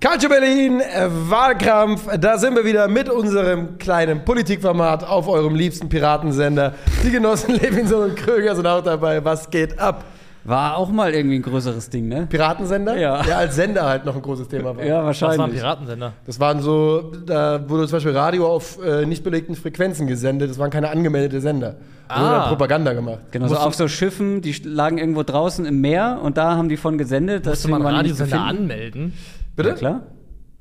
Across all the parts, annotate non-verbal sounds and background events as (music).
Calcio Berlin, äh, Wahlkampf, da sind wir wieder mit unserem kleinen Politikformat auf eurem liebsten Piratensender. Die Genossen (laughs) Levinson und Kröger sind auch dabei. Was geht ab? War auch mal irgendwie ein größeres Ding, ne? Piratensender? Ja. Ja, als Sender halt noch ein großes Thema war. Ja, Was war ein wahrscheinlich. Piratensender? Das waren so, da wurde zum Beispiel Radio auf äh, nicht belegten Frequenzen gesendet. Das waren keine angemeldete Sender. Da wurde Ah. dann Propaganda gemacht. Genau, so auf so Schiffen, die lagen irgendwo draußen im Meer und da haben die von gesendet. Musste deswegen man waren die nicht zu Radiosender finden. anmelden? Bitte? Ja, klar.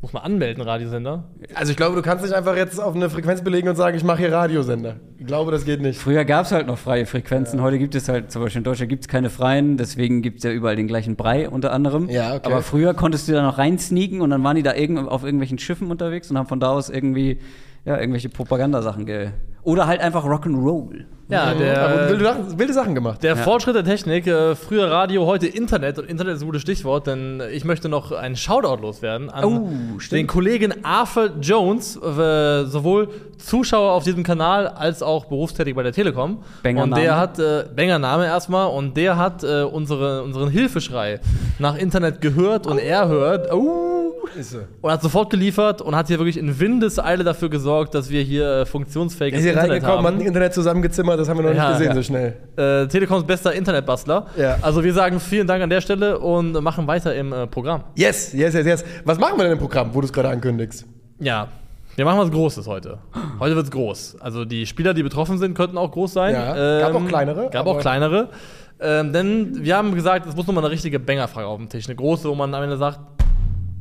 Muss man anmelden, Radiosender? Also ich glaube, du kannst nicht einfach jetzt auf eine Frequenz belegen und sagen, ich mache hier Radiosender. Ich glaube, das geht nicht. Früher gab es halt noch freie Frequenzen. Heute gibt es halt, zum Beispiel in Deutschland gibt es keine freien, deswegen gibt es ja überall den gleichen Brei unter anderem. Ja, okay. Aber früher konntest du da noch reinsneaken und dann waren die da irgend, auf irgendwelchen Schiffen unterwegs und haben von da aus irgendwie ja, irgendwelche Propagandasachen ge. Oder halt einfach Rock'n'Roll. Ja, der, wilde, Sachen- wilde Sachen gemacht. der Ja. Fortschritt der Technik, äh, früher Radio, heute Internet. Und Internet ist ein gutes Stichwort, denn ich möchte noch einen Shoutout loswerden an Oh, den Kollegen Arthur Jones, äh, sowohl Zuschauer auf diesem Kanal als auch berufstätig bei der Telekom. Banger und der Name. hat, äh, Banger Name erstmal, und der hat äh, unsere, unseren Hilfeschrei nach Internet gehört und er hört, oh, Ist so. und hat sofort geliefert und hat hier wirklich in Windeseile dafür gesorgt, dass wir hier äh, funktionsfähiges ist hier Internet reingekommen, hat ein haben. Internet zusammengezimmert, das haben wir noch Ja, nicht gesehen ja. so schnell. Äh, Telekoms bester Internetbastler. Ja. Also wir sagen vielen Dank an der Stelle und machen weiter im äh, Programm. Yes, yes, yes, yes. Was machen wir denn im Programm, wo du es gerade ankündigst? Ja, wir machen was Großes heute. Heute wird's groß. Also die Spieler, die betroffen sind, könnten auch groß sein. Ja, gab auch kleinere, Gab auch kleinere. Ähm, denn wir haben gesagt, es muss nochmal eine richtige Bangerfrage auf dem Tisch. Eine große, wo man am Ende sagt,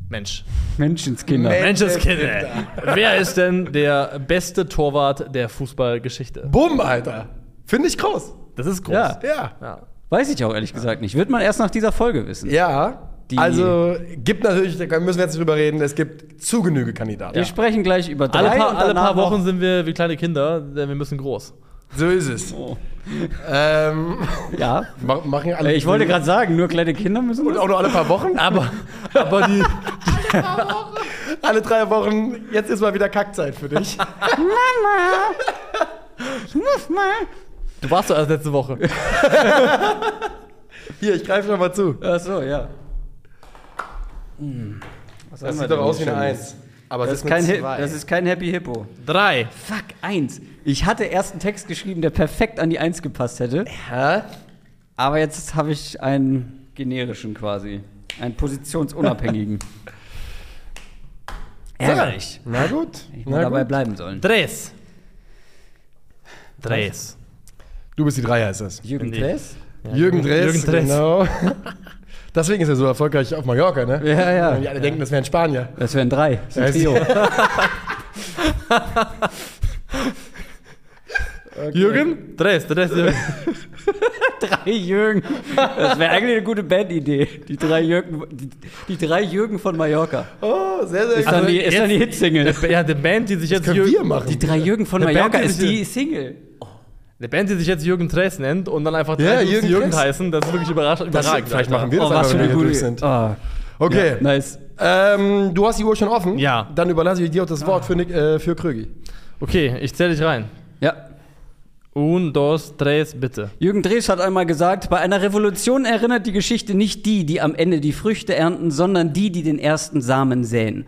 Mensch, Menschenskinder. Mensch. Menschenskinder. Wer ist denn der beste Torwart der Fußballgeschichte? Bumm, Alter. Finde ich groß. Das ist groß. Ja. Ja. Ja. Weiß ich auch ehrlich gesagt nicht. Wird man erst nach dieser Folge wissen. Ja. Die- also gibt natürlich, da müssen wir jetzt nicht drüber reden, es gibt zu Genüge Kandidaten. Wir sprechen gleich über drei Alle paar, und alle paar Wochen sind wir wie kleine Kinder, denn wir müssen groß. So ist es. Oh. Ähm, Ja. ma- machen alle. Äh, Ich wollte gerade sagen, nur kleine Kinder müssen. Und das? auch nur alle paar Wochen? (laughs) Aber, aber die, Alle drei Wochen, jetzt ist mal wieder Kackzeit für dich. (laughs) du warst doch erst letzte Woche. (laughs) Hier, ich greife noch mal zu. Ach so, ja. Hm. Das sieht doch aus wie eine? Eins. Aber Das es ist, kein Hi- das ist kein Happy Hippo. Drei. Fuck, eins. Ich hatte erst einen Text geschrieben, der perfekt an die Eins gepasst hätte. Hä? Aber jetzt habe ich einen generischen quasi. Einen positionsunabhängigen. (laughs) Ärgerlich. Na gut. Ich mal dabei gut. bleiben sollen. Tres. Tres. Du bist die Drei, heißt das. Jürgen. Dress? Jürgen Dress. Jürgen Dress. Genau. (laughs) Deswegen ist er so erfolgreich auf Mallorca, ne? Ja, ja. Die alle denken, das wäre ein Spanier. Das wären drei. Das ist ein Ja, (laughs) Trio. Jürgen? Tres. Tres. Jürgen. (laughs) drei Jürgen. Das wäre eigentlich eine gute Bandidee. Die drei Jürgen, die, die drei Jürgen von Mallorca. Oh, sehr, sehr Ist dann die, ist dann die jetzt- Hitsingle. Ja, eine Band, die sich jetzt Können wir Jürgen, machen. Die drei Jürgen von Eine Mallorca Band, die ist die Single. Eine Band, die sich jetzt Jürgen Tres nennt und dann einfach Ja, Jürgen die Jürgen heißen, das ist wirklich überrasch Das, überragend. vielleicht machen wir das Oh, was einfach, wenn wir hier durch sind. Ah, Okay. nice. Ähm, du hast die Uhr schon offen. Ja. Dann überlasse ich dir auch das Wort für, Nick, äh, für Krögi. Okay, ich zähle dich rein. Ja. Un, dos, tres, bitte. Jürgen Drees hat einmal gesagt, bei einer Revolution erinnert die Geschichte nicht die, die am Ende die Früchte ernten, sondern die, die den ersten Samen säen.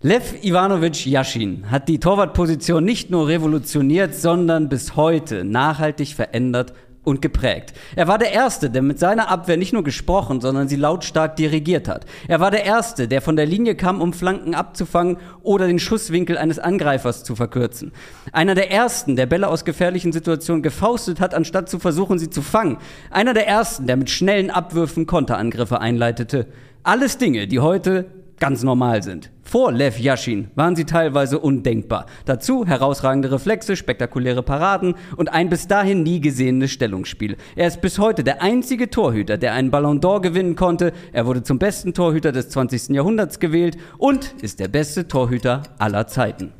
Lev Ivanovic Yashin hat die Torwartposition nicht nur revolutioniert, sondern bis heute nachhaltig verändert und geprägt. Er war der Erste, der mit seiner Abwehr nicht nur gesprochen, sondern sie lautstark dirigiert hat. Er war der Erste, der von der Linie kam, um Flanken abzufangen oder den Schusswinkel eines Angreifers zu verkürzen. Einer der Ersten, der Bälle aus gefährlichen Situationen gefaustet hat, anstatt zu versuchen, sie zu fangen. Einer der Ersten, der mit schnellen Abwürfen Konterangriffe einleitete. Alles Dinge, die heute ganz normal sind. Vor Lev Yashin waren sie teilweise undenkbar. Dazu herausragende Reflexe, spektakuläre Paraden und ein bis dahin nie gesehenes Stellungsspiel. Er ist bis heute der einzige Torhüter, der einen Ballon d'Or gewinnen konnte. Er wurde zum besten Torhüter des 20. Jahrhunderts gewählt und ist der beste Torhüter aller Zeiten.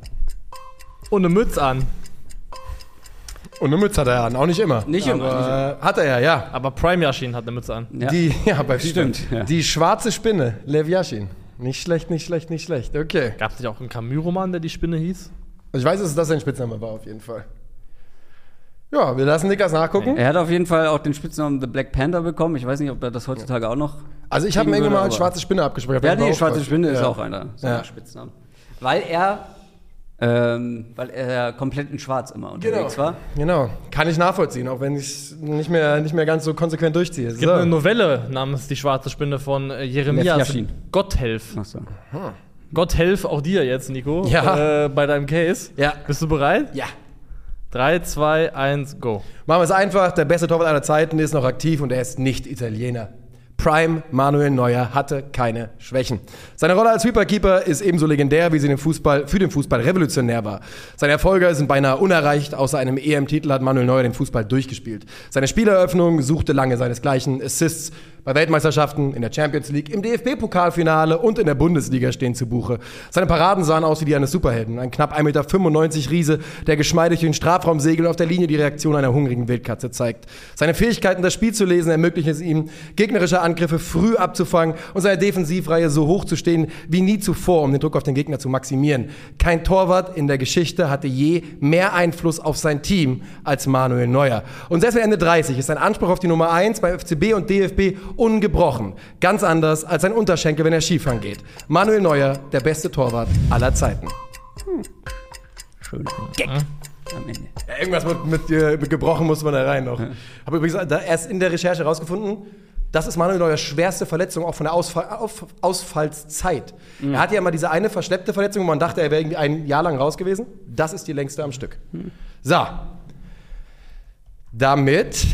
Und eine Mütze an. Und eine Mütze hat er an, auch nicht immer. Nicht immer, Aber, nicht äh, Hat er ja, ja. Aber Prime Yashin hat eine Mütze an. Ja. Die, (laughs) ja, bei Stimmt, ja. Die schwarze Spinne, Lev Yashin. Nicht schlecht, nicht schlecht, nicht schlecht. Okay. Gab es nicht auch einen Camus-Roman, der die Spinne hieß? Ich weiß, dass das sein Spitzname war, auf jeden Fall. Ja, wir lassen Nickers nachgucken. Er hat auf jeden Fall auch den Spitznamen The Black Panther bekommen. Ich weiß nicht, ob er das heutzutage auch noch. Also ich habe mir irgendwann würde, mal als schwarze Spinne abgespeichert. Ja, nee, war Schwarze Spinne ist Ja. auch einer seiner Ja. Spitznamen. Weil er, ähm, weil er komplett in Schwarz immer unterwegs war. Genau, kann ich nachvollziehen, auch wenn ich es nicht mehr, nicht mehr ganz so konsequent durchziehe. Es gibt eine Novelle namens Die schwarze Spinne von äh, Jeremias. Gotthelf. Achso. Gott helf auch dir jetzt, Nico, Ja. äh, bei deinem Case. Ja. Bist du bereit? Ja. 3, 2, 1, go. Machen wir es einfach, der beste Torwart aller Zeiten ist noch aktiv und er ist nicht Italiener. Prime Manuel Neuer hatte keine Schwächen. Seine Rolle als Hyperkeeper ist ebenso legendär, wie sie den Fußball, für den Fußball revolutionär war. Seine Erfolge sind beinahe unerreicht. Außer einem EM-Titel hat Manuel Neuer den Fußball durchgespielt. Seine Spieleröffnung suchte lange seinesgleichen. Assists bei Weltmeisterschaften, in der Champions League, im DFB-Pokalfinale und in der Bundesliga stehen zu Buche. Seine Paraden sahen aus wie die eines Superhelden. Ein knapp 1,95 Meter Riese, der geschmeidig den Strafraum segelt und auf der Linie die Reaktion einer hungrigen Wildkatze zeigt. Seine Fähigkeiten, das Spiel zu lesen, ermöglichen es ihm, gegnerische Angriffe früh abzufangen und seine Defensivreihe so hoch zu stehen wie nie zuvor, um den Druck auf den Gegner zu maximieren. Kein Torwart in der Geschichte hatte je mehr Einfluss auf sein Team als Manuel Neuer. Und selbst mit Ende 30 ist sein Anspruch auf die Nummer 1 bei FCB und DFB ungebrochen. Ganz anders als sein Unterschenkel, wenn er Skifahren geht. Manuel Neuer, der beste Torwart aller Zeiten. Schön. Gag. Am Ende. Ja, irgendwas mit, mit, äh, mit gebrochen muss man da rein noch. Habe übrigens da erst in der Recherche herausgefunden, das ist Manuel Neuers schwerste Verletzung, auch von der Ausfall, auf, Ausfallszeit. Er hatte ja mal diese eine verschleppte Verletzung, wo man dachte, er wäre irgendwie ein Jahr lang raus gewesen. Das ist die längste am Stück. So. Damit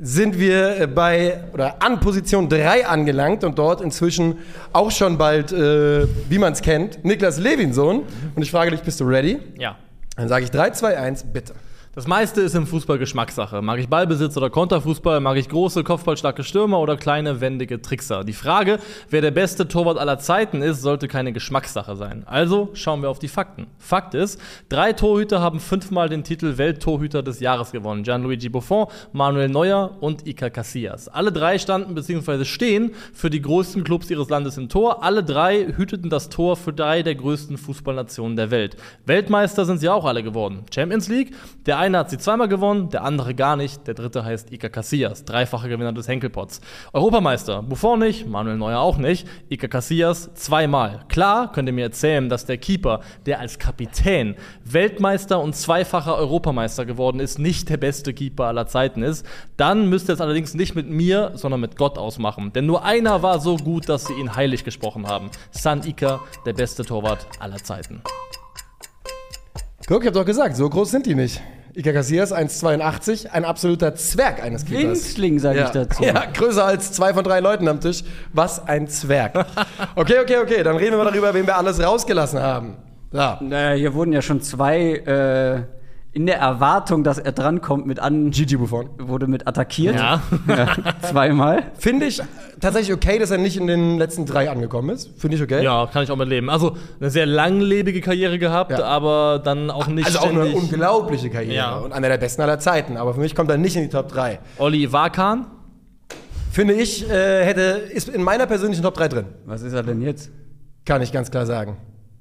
sind wir bei oder an Position 3 angelangt und dort inzwischen auch schon bald, äh, wie man es kennt, Niklas Levinson. Und ich frage dich, bist du ready? Ja. Dann sage ich 3, 2, 1, bitte. Das meiste ist im Fußball Geschmackssache. Mag ich Ballbesitz oder Konterfußball? Mag ich große, kopfballstarke Stürmer oder kleine, wendige Trickser? Die Frage, wer der beste Torwart aller Zeiten ist, sollte keine Geschmackssache sein. Also schauen wir auf die Fakten. Fakt ist, drei Torhüter haben fünfmal den Titel Welttorhüter des Jahres gewonnen. Gianluigi Buffon, Manuel Neuer und Iker Casillas. Alle drei standen bzw. stehen für die größten Clubs ihres Landes im Tor. Alle drei hüteten das Tor für drei der größten Fußballnationen der Welt. Weltmeister sind sie auch alle geworden. Champions League, der eine hat sie zweimal gewonnen, der andere gar nicht. Der dritte heißt Iker Casillas, dreifacher Gewinner des Henkelpots. Europameister, Buffon nicht, Manuel Neuer auch nicht, Iker Casillas zweimal. Klar könnt ihr mir erzählen, dass der Keeper, der als Kapitän Weltmeister und zweifacher Europameister geworden ist, nicht der beste Keeper aller Zeiten ist. Dann müsst ihr es allerdings nicht mit mir, sondern mit Gott ausmachen. Denn nur einer war so gut, dass sie ihn heilig gesprochen haben. San Iker, der beste Torwart aller Zeiten. Guck, ich hab doch gesagt, so groß sind die nicht. Iker Casillas 1,82, ein absoluter Zwerg eines Keepers. Winzling, sage ja. ich dazu. Ja, größer als zwei von drei Leuten am Tisch. Was ein Zwerg. (laughs) Okay, okay, okay, dann reden wir mal darüber, wen wir alles rausgelassen haben. So. Naja, hier wurden ja schon zwei äh, in der Erwartung, dass er drankommt, mit an Gigi Buffon. wurde mit attackiert. Ja. Ja, (laughs) zweimal. Finde ich tatsächlich okay, dass er nicht in den letzten drei angekommen ist. Finde ich okay. Ja, kann ich auch mit leben. Also eine sehr langlebige Karriere gehabt, Ja. aber dann auch nicht Also auch eine unglaubliche Karriere Ja. und einer der besten aller Zeiten. Aber für mich kommt er nicht in die Top 3. Olli Wakan, Finde ich, äh, hätte, ist in meiner persönlichen Top 3 drin. Was ist er denn jetzt? Kann ich ganz klar sagen.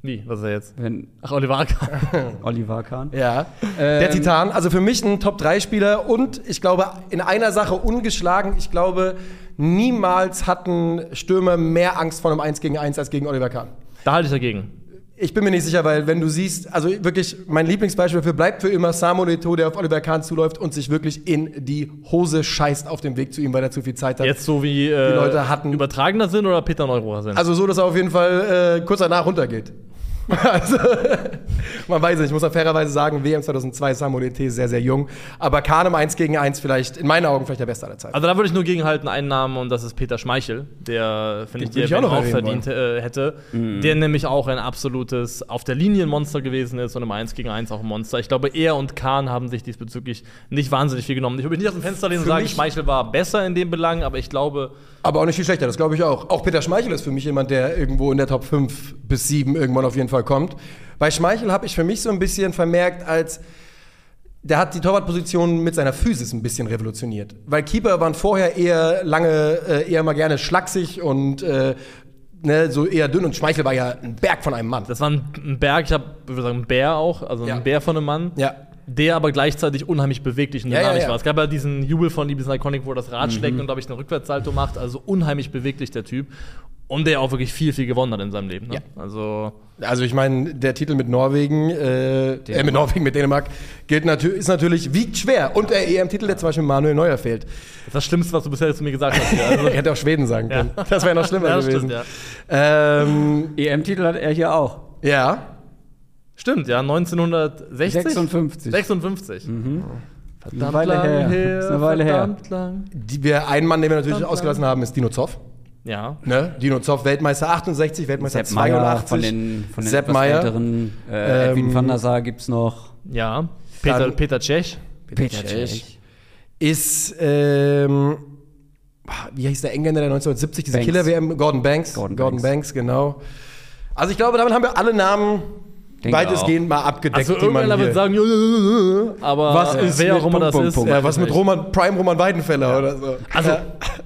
Wie, was ist er jetzt? Wenn Ach, Olli Wakan. (laughs) Oliver Kahn. Ja. Ähm, der Titan, also für mich ein Top-3-Spieler und ich glaube, in einer Sache ungeschlagen. Ich glaube, niemals hatten Stürmer mehr Angst vor einem 1 gegen 1 als gegen Oliver Kahn. da halte ich dagegen. Ich bin mir nicht sicher, weil wenn du siehst, also wirklich, mein Lieblingsbeispiel dafür bleibt für immer Samuel Eto'o, der auf Oliver Kahn zuläuft und sich wirklich in die Hose scheißt auf dem Weg zu ihm, weil er zu viel Zeit hat. Jetzt so wie äh, Leute hatten- übertragener Sinn oder Peter Neurohrer Sinn? Also so, dass er auf jeden Fall äh, kurz danach runtergeht. (laughs) Also, man weiß nicht, ich muss auch fairerweise sagen, WM 2002 Samuel Eto'o sehr, sehr jung. Aber Kahn im 1 gegen 1 vielleicht, in meinen Augen vielleicht der Beste aller Zeiten. Also da würde ich nur gegenhalten einen Namen und das ist Peter Schmeichel, der finde ich, ich auch auch, noch auch erwähnen verdient äh, hätte, der nämlich auch ein absolutes auf der Linie ein Monster gewesen ist und im 1 gegen 1 auch ein Monster. Ich glaube, er und Kahn haben sich diesbezüglich nicht wahnsinnig viel genommen. Ich würde mich nicht aus dem Fenster lehnen und sagen, Schmeichel war besser in dem Belang, aber ich glaube, Aber auch nicht viel schlechter, das glaube ich auch. Auch Peter Schmeichel ist für mich jemand, der irgendwo in der Top 5 bis 7 irgendwann auf jeden Fall kommt. Bei Schmeichel habe ich für mich so ein bisschen vermerkt, als der hat die Torwartposition mit seiner Physis ein bisschen revolutioniert. Weil Keeper waren vorher eher lange, äh, eher mal gerne schlaksig und äh, ne, so eher dünn. Und Schmeichel war ja ein Berg von einem Mann. das war ein, Berg, ich habe, würde sagen, ein Bär auch, also Ja. ein Bär von einem Mann. Ja. der aber gleichzeitig unheimlich beweglich und Ja, ja, dynamisch ja. war. Es gab ja diesen Jubel von diesen Iconic, wo er das Rad Mhm. schlägt und, glaube ich, einen Rückwärtssalto macht. Also unheimlich beweglich, der Typ. Und der auch wirklich viel, viel gewonnen hat in seinem Leben. Ne? Ja. Also, Also ich meine, der Titel mit Norwegen, äh, äh, mit Norwegen, mit Dänemark, gilt natü ist natürlich, wiegt schwer. Und der EM-Titel, der zum Beispiel Manuel Neuer fehlt. das ist das Schlimmste, was du bisher zu mir gesagt hast. hier. (laughs) Also, Ich hätte auch Schweden sagen können. Das wäre noch schlimmer (laughs) Ja, gewesen. stimmt, ähm, EM-Titel hat er hier auch. ja. Stimmt, ja, 1960? 56. 56. Eine Weile her. Ist eine Weile her. verdammt lang. Die wir, einen Mann, den wir natürlich Verdammt ausgelassen haben, ist Dino Zoff. Ja. Ne? Dino Zoff, Weltmeister 68, Weltmeister Sepp Meyer 82. von den, von den Sepp etwas Meyer. älteren. Äh, Edwin Ähm, van der Sar gibt's noch. Ja. Peter, Dann- Peter Cech. Peter Cech. Cech. Ist, ähm, wie hieß der Engländer der 1970, diese Banks. Killer-WM? Gordon Banks. Gordon Gordon Banks. Banks, genau. Also ich glaube, damit haben wir alle Namen weitestgehend mal abgedeckt, Also irgendeiner wird sagen, "Jö, aber Was ist wer auch immer das Punkt, ist. Punkt, ja, was mit Roman, Prime Roman Weidenfeller oder so. Also, Ja.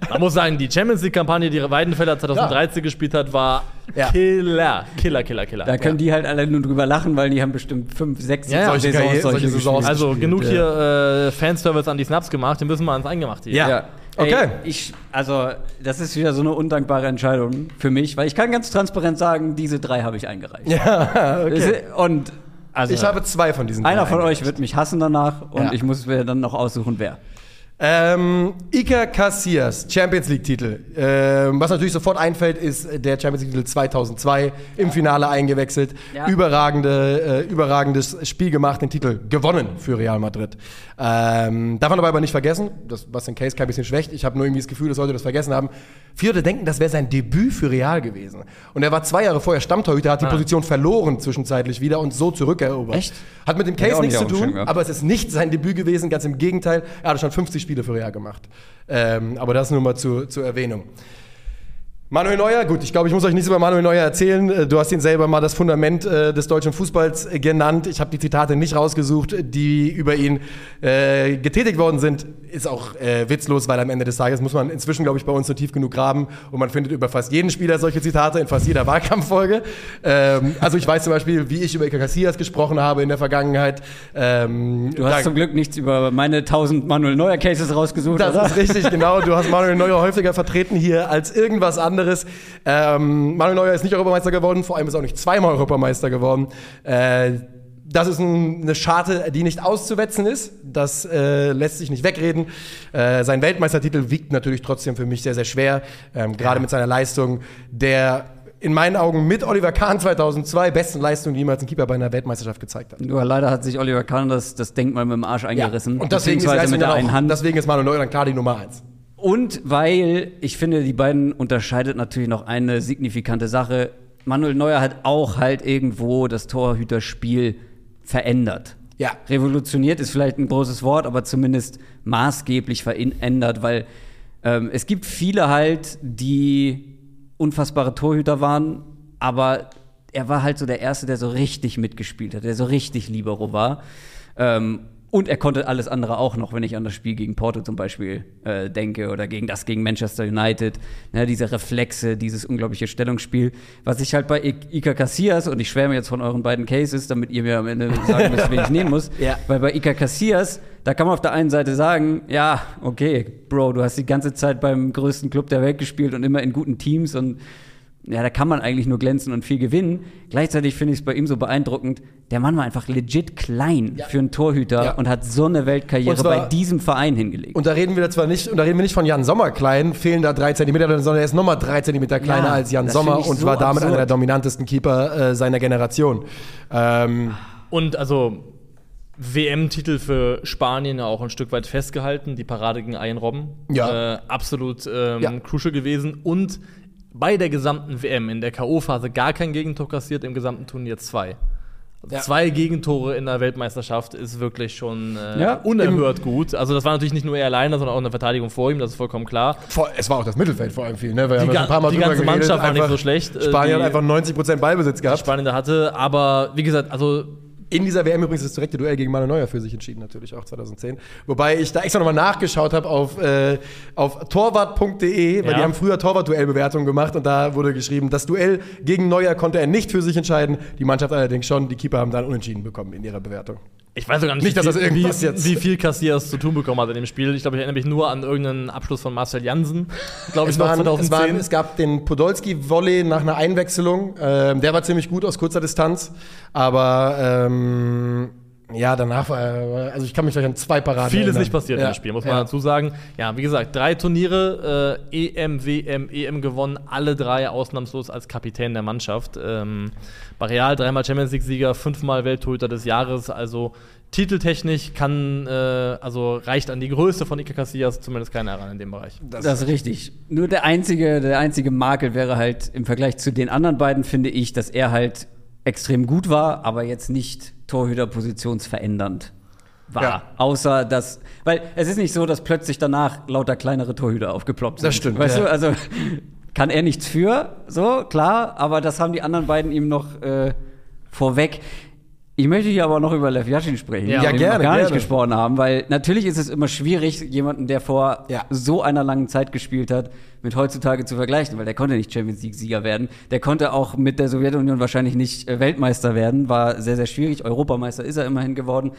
man muss sagen, die Champions League-Kampagne, die Weidenfeller 2013 gespielt hat, war Ja. Killer. Killer, Killer, Killer. Da können die halt alle nur drüber lachen, weil die haben bestimmt fünf, sechs Ja, ja. Solche Karriere- solche Saisons. gespielt. also gespielt, genug ja. hier äh, Fanservice an die Snaps gemacht, den müssen wir ans Eingemachte hier. Ja. Okay. Ey, ich, also, das ist wieder so eine undankbare Entscheidung für mich, weil ich kann ganz transparent sagen, diese drei habe ich eingereicht. Ja, (laughs) okay. Und also, Ich habe zwei von diesen einer drei von euch wird mich hassen danach und Ja. ich muss mir dann noch aussuchen, wer. Ähm, Iker Casillas, Champions League-Titel. Ähm, was natürlich sofort einfällt, ist der Champions League-Titel 2002 im Finale eingewechselt. Ja. Überragende, äh, überragendes Spiel gemacht, den Titel gewonnen für Real Madrid. Ähm, darf man aber nicht vergessen, das, was den Case kein bisschen schwächt, ich habe nur irgendwie das Gefühl, dass Leute das vergessen haben. Viele denken, das wäre sein Debüt für Real gewesen. Und er war zwei Jahre vorher Stammtorhüter, hat die Ah. Position verloren zwischenzeitlich wieder und so zurückerobert. Echt? Hat mit dem Case nichts zu tun, aber es ist nicht sein Debüt gewesen, ganz im Gegenteil. Er hatte schon 50 Spiele für Real gemacht. Ähm, aber das nur mal zu, zur Erwähnung. Manuel Neuer, gut, ich glaube, ich muss euch nichts über Manuel Neuer erzählen. Äh, Du hast ihn selber mal das Fundament äh, des deutschen Fußballs äh, genannt. Ich habe die Zitate nicht rausgesucht, die über ihn äh, getätigt worden sind. Ist auch äh, witzlos, weil am Ende des Tages muss man inzwischen, glaube ich, bei uns so tief genug graben und man findet über fast jeden Spieler solche Zitate in fast jeder (laughs) Wahlkampffolge. Ähm, also ich weiß zum Beispiel, wie ich über Iker Casillas gesprochen habe in der Vergangenheit. Ähm, Du hast da- zum Glück nichts über meine 1000 Manuel Neuer Cases rausgesucht, das oder? ist richtig, genau. Du hast Manuel Neuer häufiger vertreten hier als irgendwas anderes. Ähm, Manuel Neuer ist nicht Europameister geworden, vor allem ist er auch nicht zweimal Europameister geworden. Äh, das ist ein, eine Scharte, die nicht auszuwetzen ist. Das äh, lässt sich nicht wegreden. Äh, sein Weltmeistertitel wiegt natürlich trotzdem für mich sehr, sehr schwer. Ähm, Gerade mit seiner Leistung, der in meinen Augen mit Oliver Kahn 2002 besten Leistung, die jemals ein Keeper bei einer Weltmeisterschaft gezeigt hat. Nur leider hat sich Oliver Kahn das, das Denkmal mit dem Arsch eingerissen. Und deswegen ist, mit der einen Hand. deswegen ist Manuel Neuer dann klar die Nummer eins. Und weil ich finde, die beiden unterscheidet natürlich noch eine signifikante Sache. Manuel Neuer hat auch halt irgendwo das Torhüterspiel verändert. Ja. Revolutioniert ist vielleicht ein großes Wort, aber zumindest maßgeblich verändert, weil ähm, es gibt viele halt, die unfassbare Torhüter waren, aber er war halt so der Erste, der so richtig mitgespielt hat, der so richtig Libero war. Ähm, und er konnte alles andere auch noch, wenn ich an das Spiel gegen Porto zum Beispiel äh, denke oder gegen das gegen Manchester United. Ne, diese Reflexe, dieses unglaubliche Stellungsspiel. Was ich halt bei I Iker Casillas, und ich schwärme jetzt von euren beiden Cases, damit ihr mir am Ende sagen müsst, (laughs) wen ich nehmen muss. Ja. Weil bei Iker Casillas, da kann man auf der einen Seite sagen, ja, okay, Bro, du hast die ganze Zeit beim größten Club der Welt gespielt und immer in guten Teams und ja, da kann man eigentlich nur glänzen und viel gewinnen. Gleichzeitig finde ich es bei ihm so beeindruckend, der Mann war einfach legit klein Ja. für einen Torhüter Ja. und hat so eine Weltkarriere zwar- bei diesem Verein hingelegt. Und da reden wir zwar nicht, und da reden wir nicht von Jan Sommer klein, fehlen da drei Zentimeter, sondern er ist nochmal drei Zentimeter kleiner Ja, als Jan Sommer und so war damit absurd. einer der dominantesten Keeper äh, seiner Generation. Ähm, Und also WM-Titel für Spanien auch ein Stück weit festgehalten, die Parade gegen Ian Robben. Ja. Äh, absolut ähm, Ja. crucial gewesen. Und bei der gesamten WM in der K.O.-Phase gar kein Gegentor kassiert, im gesamten Turnier zwei. Also Ja. Zwei Gegentore in der Weltmeisterschaft ist wirklich schon äh, Ja, unerhört gut. Also, das war natürlich nicht nur er alleine, sondern auch eine Verteidigung vor ihm, das ist vollkommen klar. vor, es war auch das Mittelfeld vor allem viel, ne? Ja ga- schon ein paar Mal die ganze geredet, Mannschaft war nicht so schlecht. Äh, Spanien die- hat einfach 90% Ballbesitz gehabt. Spanien da hatte, aber wie gesagt, also In dieser WM übrigens das direkte Duell gegen Manuel Neuer für sich entschieden, natürlich auch 2010. Wobei ich da extra nochmal nachgeschaut habe auf, äh, auf torwart.de, weil Ja. die haben früher Torwart-Duellbewertungen gemacht und da wurde geschrieben, das Duell gegen Neuer konnte er nicht für sich entscheiden, die Mannschaft allerdings schon, die Keeper haben dann unentschieden bekommen in ihrer Bewertung. Ich weiß sogar nicht, Nicht, dass das wie, irgendwas wie, jetzt- wie viel Cassias zu tun bekommen hat in dem Spiel. Ich glaube, ich erinnere mich nur an irgendeinen Abschluss von Marcel Jansen, glaube ich, Es, noch waren, es, 2010. waren, es gab den Podolski-Volley nach einer Einwechslung. Ähm, der war ziemlich gut aus kurzer Distanz. Aber ähm, ja, danach war also ich kann mich gleich an zwei Paraden Viel ist erinnern. nicht passiert ja. im Spiel, muss man ja. dazu sagen. Ja, wie gesagt, drei Turniere, äh, EM, WM, EM gewonnen, alle drei ausnahmslos als Kapitän der Mannschaft. Ähm, bei Real dreimal Champions League-Sieger, fünfmal Welttorhüter des Jahres, also titeltechnisch kann, äh, also reicht an die Größe von Iker Casillas zumindest keiner heran in dem Bereich. Das, ist richtig. Nur der einzige, der einzige Makel wäre halt im Vergleich zu den anderen beiden, finde ich, dass er halt extrem gut war, aber jetzt nicht Torhüterpositionsverändernd war. Ja. Außer dass, weil es ist nicht so, dass plötzlich danach lauter kleinere Torhüter aufgeploppt sind. Das stimmt, Weißt ja. du, also kann er nichts für, so, klar, aber das haben die anderen beiden ihm noch äh, vorweg. Ich möchte hier aber noch über Lev Yashin sprechen, Ja. Ja, den wir gerne, noch gar nicht gerne. gesprochen haben, weil natürlich ist es immer schwierig, jemanden, der vor Ja. so einer langen Zeit gespielt hat, mit heutzutage zu vergleichen, weil der konnte nicht Champions League-Sieger werden. Der konnte auch mit der Sowjetunion wahrscheinlich nicht äh, Weltmeister werden, war sehr, sehr schwierig. Europameister ist er immerhin geworden.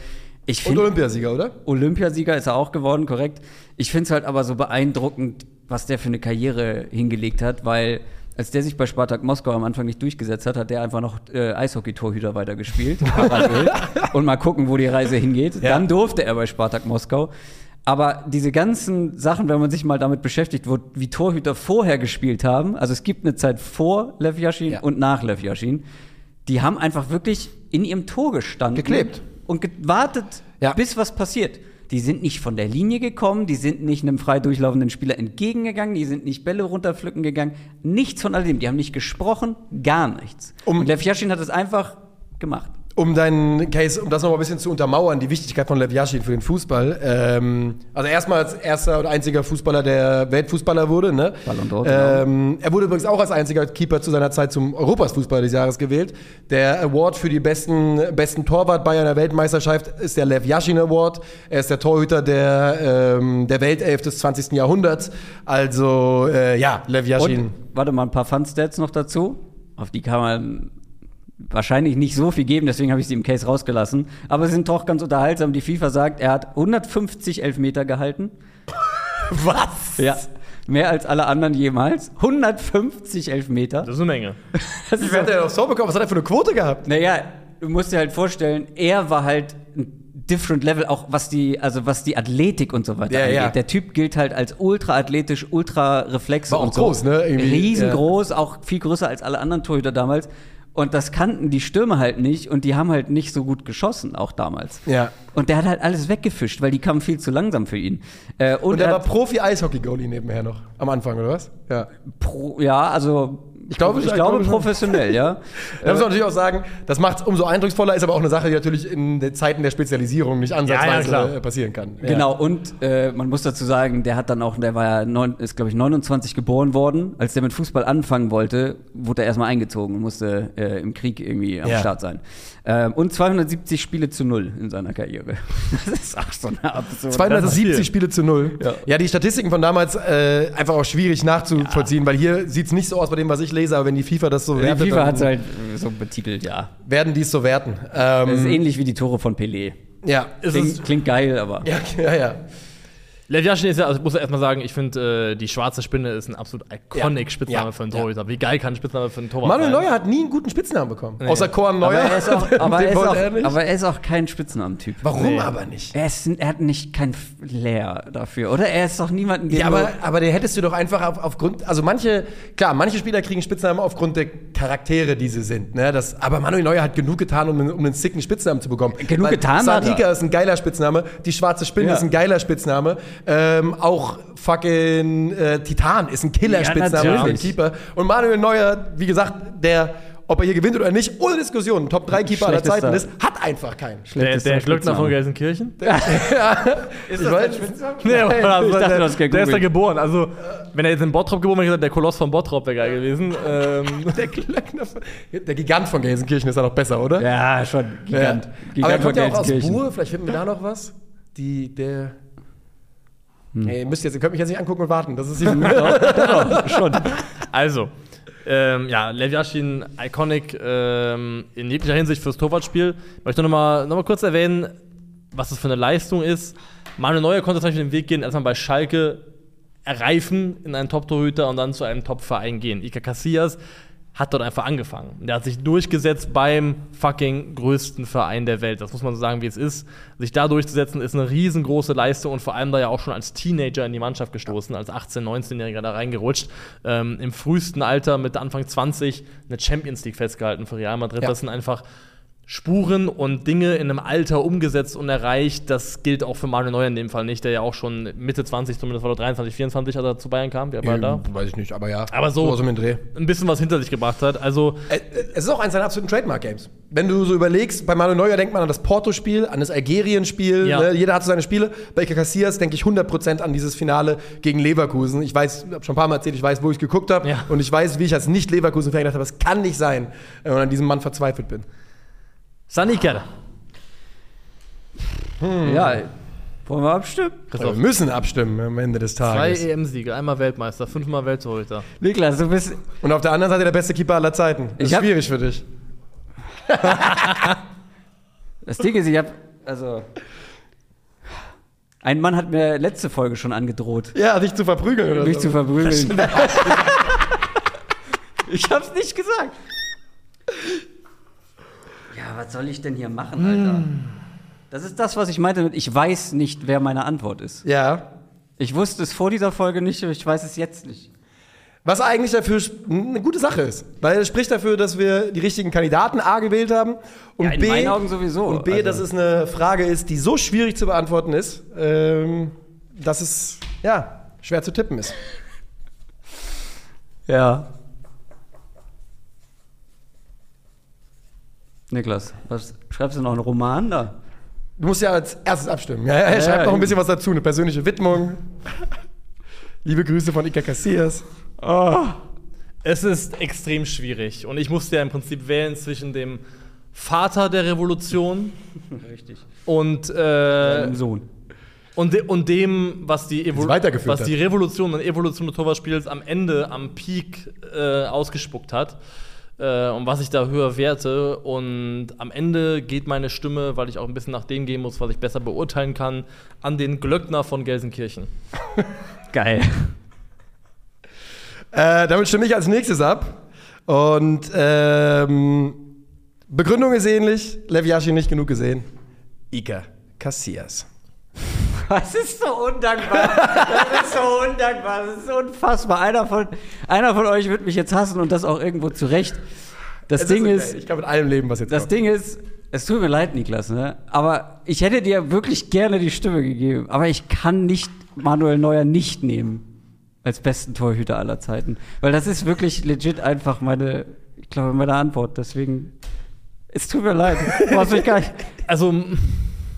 Ich Und finde, Olympiasieger, oder? Olympiasieger ist er auch geworden, korrekt. Ich finde es halt aber so beeindruckend, was der für eine Karriere hingelegt hat, weil als der sich bei Spartak Moskau am Anfang nicht durchgesetzt hat, hat der einfach noch äh, Eishockey-Torhüter weitergespielt. (laughs) und mal gucken, wo die Reise hingeht. Ja. Dann durfte er bei Spartak Moskau. Aber diese ganzen Sachen, wenn man sich mal damit beschäftigt, wo, wie Torhüter vorher gespielt haben, also es gibt eine Zeit vor Lev Yashin Ja. und nach Lev Yashin, die haben einfach wirklich in ihrem Tor gestanden. Geklebt. Und gewartet, Ja. bis was passiert. Die sind nicht von der Linie gekommen, die sind nicht einem frei durchlaufenden Spieler entgegengegangen, die sind nicht Bälle runterpflücken gegangen. Nichts von all dem. Die haben nicht gesprochen, gar nichts. Um- und Lev Yashin hat es einfach gemacht. Um deinen Case, um das noch mal ein bisschen zu untermauern, die Wichtigkeit von Lev Yashin für den Fußball. Ähm, also erstmal als erster und einziger Fußballer, der Weltfußballer wurde. Ne? Ballon d'Or, ähm, er wurde übrigens auch als einziger Keeper zu seiner Zeit zum Europas Fußballer des Jahres gewählt. Der Award für die besten, besten Torwart bei einer Weltmeisterschaft ist der Lev Yashin Award. Er ist der Torhüter der, ähm, der Weltelf des 20. Jahrhunderts. Also äh, ja, Lev Yashin. Und, warte mal, ein paar Fun-Stats noch dazu. Auf die kann man wahrscheinlich nicht so viel geben, deswegen habe ich sie im Case rausgelassen. Aber sie sind doch ganz unterhaltsam. Die FIFA sagt, er hat 150 Elfmeter gehalten. (laughs) Was? Ja. Mehr als alle anderen jemals. 150 Elfmeter. Das ist eine Menge. (laughs) Das Wie hat er aufs Tor bekommen? Was hat er für eine Quote gehabt? Naja, du musst dir halt vorstellen, er war halt ein different level, auch was die, also was die Athletik und so weiter Ja, angeht. ja. Der Typ gilt halt als ultra athletisch, ultra Reflexe War auch und so. groß, ne? Irgendwie, Riesengroß, auch viel größer als alle anderen Torhüter damals. Und das kannten die Stürmer halt nicht und die haben halt nicht so gut geschossen, auch damals. Ja. Und der hat halt alles weggefischt, weil die kamen viel zu langsam für ihn. Äh, und, Und er war Profi-Eishockey-Goalie nebenher noch. Am Anfang, oder was? Ja. pro, ja, also Ich glaube, ich ich glaube professionell, ja. (laughs) Da muss man natürlich auch sagen, das macht es umso eindrucksvoller, ist aber auch eine Sache, die natürlich in den Zeiten der Spezialisierung nicht ansatzweise klar. äh, passieren kann. Ja. Genau, und äh, man muss dazu sagen, der hat dann auch, der war ja, neun, ist glaube ich 29 geboren worden. Als der mit Fußball anfangen wollte, wurde er erstmal eingezogen und musste äh, im Krieg irgendwie am Ja. Start sein. Ähm, und 270 Spiele zu null in seiner Karriere. (laughs) Das ist auch so eine absurde. 270 viel. Spiele zu null. Ja. Ja, die Statistiken von damals äh, einfach auch schwierig nachzuvollziehen, weil hier sieht es nicht so aus bei dem, was ich lese, aber wenn die FIFA das so Die wertet, FIFA dann hat es halt so betitelt, ja. werden die es so werten. Ähm, Das ist ähnlich wie die Tore von Pelé. ja. Klingt, klingt geil, aber. ja, (laughs) ja, ja. Lev Yashin ist ja, also ich muss ja erstmal sagen, ich finde, äh, die schwarze Spinne ist ein absolut iconic Ja. Spitzname Ja. für einen Ja. Torhüter. Wie geil kann ein Spitzname für einen Torwart Manuel sein? Neuer hat nie einen guten Spitznamen bekommen. Außer Korn Neuer. Aber er ist auch, aber (laughs) er ist auch, er nicht. aber er ist auch kein Spitznamentyp. Warum Nee. aber nicht? Er, ist, er hat nicht kein Flair dafür, oder? Er ist doch niemanden, den Ja, aber, aber den hättest du doch einfach auf, aufgrund, also manche, klar, manche Spieler kriegen Spitznamen aufgrund der Charaktere, die sie sind. Ne? Das, aber Manuel Neuer hat genug getan, um, einen- um einen sicken Spitznamen zu bekommen. Genug getan hat er. Sadiqa ist ein geiler Spitzname, die schwarze Spinne Ja. ist ein geiler Spitzname, ähm, auch fucking äh, Titan ist ein Killer-Spitzname Ja, für natürlich. Keeper. Und Manuel Neuer, wie gesagt, der, ob er hier gewinnt oder nicht, ohne Diskussion, Top 3 Keeper aller. Zeiten ist, hat einfach keinen. Der, der Glöckner von. Gelsenkirchen? (laughs) Ist das ein Nee, aber also, Ich dachte, der, du hast der ist da geboren. Also, wenn er jetzt in Bottrop geboren wäre, hätte ich gesagt, der Koloss von Bottrop wäre geil gewesen. (laughs) Ähm, Der, Glöckner von- der Gigant von Gelsenkirchen ist ja noch besser, oder? Ja, schon. Gigant. Ja. Aber er von kommt ja auch aus Gelsenkirchen. Buhr, vielleicht finden wir da noch was. Die, der. Ey, ihr müsst jetzt, ihr könnt mich jetzt nicht angucken und warten. Das ist (laughs) schon. also, ähm, ja, Lev Yashin, iconic ähm, in jeglicher Hinsicht fürs Torwartspiel. Ich möchte noch mal, noch mal kurz erwähnen, was das für eine Leistung ist. Manuel Neuer konnte zum Beispiel den Weg gehen, erstmal bei Schalke erreifen in einen Top-Torhüter und dann zu einem Top-Verein gehen. Iker Casillas hat dort einfach angefangen. Der hat sich durchgesetzt beim fucking größten Verein der Welt. Das muss man so sagen, wie es ist. Sich da durchzusetzen, ist eine riesengroße Leistung und vor allem da ja auch schon als Teenager in die Mannschaft gestoßen, als 18-, 19-Jähriger da reingerutscht. Ähm, Im frühesten Alter mit Anfang 20 eine Champions League festgehalten für Real Madrid. Ja. Das sind einfach Spuren und Dinge in einem Alter umgesetzt und erreicht. Das gilt auch für Manuel Neuer in dem Fall nicht, der ja auch schon Mitte 20, zumindest war er 23, 24, als er zu Bayern kam. Wer war da? Weiß ich nicht, aber ja. Aber so- Dreh. Ein bisschen was hinter sich gebracht hat. Also, Äh, Es ist auch eins seiner absoluten Trademark-Games. Wenn du so überlegst, bei Manuel Neuer denkt man an das Porto-Spiel, an das Algerien-Spiel. Ja. Ne? Jeder hat so seine Spiele. Bei Iker Casillas denke ich 100% an dieses Finale gegen Leverkusen. Ich weiß, habe schon ein paar Mal erzählt, ich weiß, wo ich geguckt habe. Ja. Und ich weiß, wie ich als Nicht-Leverkusen-Fan gedacht habe, es kann nicht sein, äh, und an diesem Mann verzweifelt bin. Saniker. Ja, wollen wir abstimmen? Wir müssen abstimmen am Ende des Zwei Tages. EM-Siege, einmal Weltmeister, fünfmal Welttorhüter. Niklas, du bist. Und auf der anderen Seite der beste Keeper aller Zeiten. Das Ich ist hab- schwierig für dich. (laughs) Das Ding ist, ich hab. Also. Ein Mann hat mir letzte Folge schon angedroht, Ja, dich zu verprügeln oder mich so. zu verprügeln. (laughs) ich hab's nicht gesagt. Was soll ich denn hier machen, Alter? Das ist das, was ich meinte mit, ich weiß nicht, wer meine Antwort ist. Ja. Ich wusste es vor dieser Folge nicht, ich weiß es jetzt nicht. Was eigentlich dafür eine gute Sache ist. Weil es spricht dafür, dass wir die richtigen Kandidaten A gewählt haben. Und Ja, in B, meinen Augen sowieso. Und B, Also- dass es eine Frage ist, die so schwierig zu beantworten ist, ähm, dass es ja, schwer zu tippen ist. Ja. Niklas, was schreibst du noch einen Roman da? Du musst ja als erstes abstimmen. Ja, ja, er Ja, schreibt ja, noch ein bisschen was dazu, eine persönliche Widmung. Liebe Grüße von Iker Casillas. Es ist extrem schwierig. Und ich musste ja im Prinzip wählen zwischen dem Vater der Revolution Richtig. und, äh, Sohn. und, de und dem, was die, Evo was die Revolution und Evolution des Torwartspiels am Ende, am Peak äh, ausgespuckt hat. Äh, und was ich da höher werte. Und am Ende geht meine Stimme, weil ich auch ein bisschen nach dem gehen muss, was ich besser beurteilen kann, an den Glöckner von Gelsenkirchen. (laughs) Geil. Äh, damit stimme ich als nächstes ab. Und ähm, Begründung ist ähnlich. Lev Yashin nicht genug gesehen. Iker Casillas. Das ist so undankbar. Das ist so undankbar. Das ist unfassbar. Einer von, einer von euch wird mich jetzt hassen und das auch irgendwo zurecht. Das Es Ding okay. ist, ich kann mit allem leben, was jetzt das kommt. Ding ist, es tut mir leid, Niklas, ne? aber ich hätte dir wirklich gerne die Stimme gegeben. Aber ich kann nicht Manuel Neuer nicht nehmen als besten Torhüter aller Zeiten. Weil das ist wirklich legit einfach meine, ich glaube, meine Antwort. Deswegen, es tut mir leid. Du brauchst mich gar nicht, Also,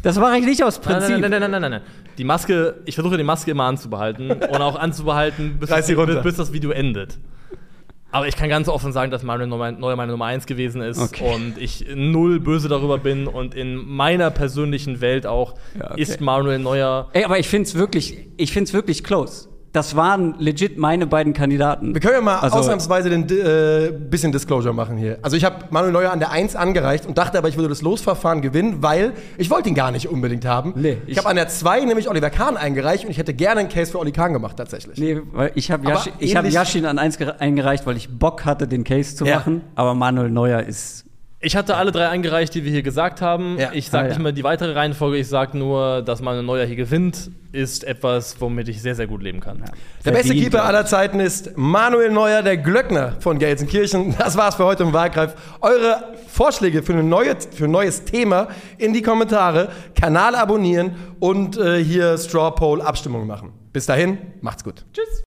das mache ich nicht aus Prinzip. nein, nein, nein, nein, nein, nein. Die Maske, ich versuche die Maske immer anzubehalten (laughs) und auch anzubehalten, bis, runter. bis das Video endet. Aber ich kann ganz offen sagen, dass Manuel Neuer meine Nummer 1 gewesen ist Okay. und ich null böse darüber bin und in meiner persönlichen Welt auch Ja, okay. ist Manuel Neuer. Ey, aber ich finde es wirklich, ich finde es wirklich close. Das waren legit meine beiden Kandidaten. Wir können ja mal Also- ausnahmsweise den äh, bisschen Disclosure machen hier. Also ich habe Manuel Neuer an der 1 angereicht und dachte aber, ich würde das Losverfahren gewinnen, weil ich wollte ihn gar nicht unbedingt haben. Nee, ich ich- habe an der 2 nämlich Oliver Kahn eingereicht und ich hätte gerne einen Case für Oli Kahn gemacht tatsächlich. Nee, weil ich habe Yashi, hab Yashin an eins gere- eingereicht, weil ich Bock hatte, den Case zu Ja. machen. Aber Manuel Neuer ist. Ich hatte alle drei eingereicht, die wir hier gesagt haben. Ja. Ich sage Ah, nicht ja. mehr die weitere Reihenfolge, ich sage nur, dass Manuel Neuer hier gewinnt, ist etwas, womit ich sehr, sehr gut leben kann. Der beste Keeper aller Zeiten ist Manuel Neuer, der Glöckner von Gelsenkirchen. Das war's für heute im Wahlgreif. Eure Vorschläge für, eine neue, für ein neues Thema in die Kommentare, Kanal abonnieren und äh, hier Straw Poll Abstimmung machen. Bis dahin, macht's gut. Tschüss.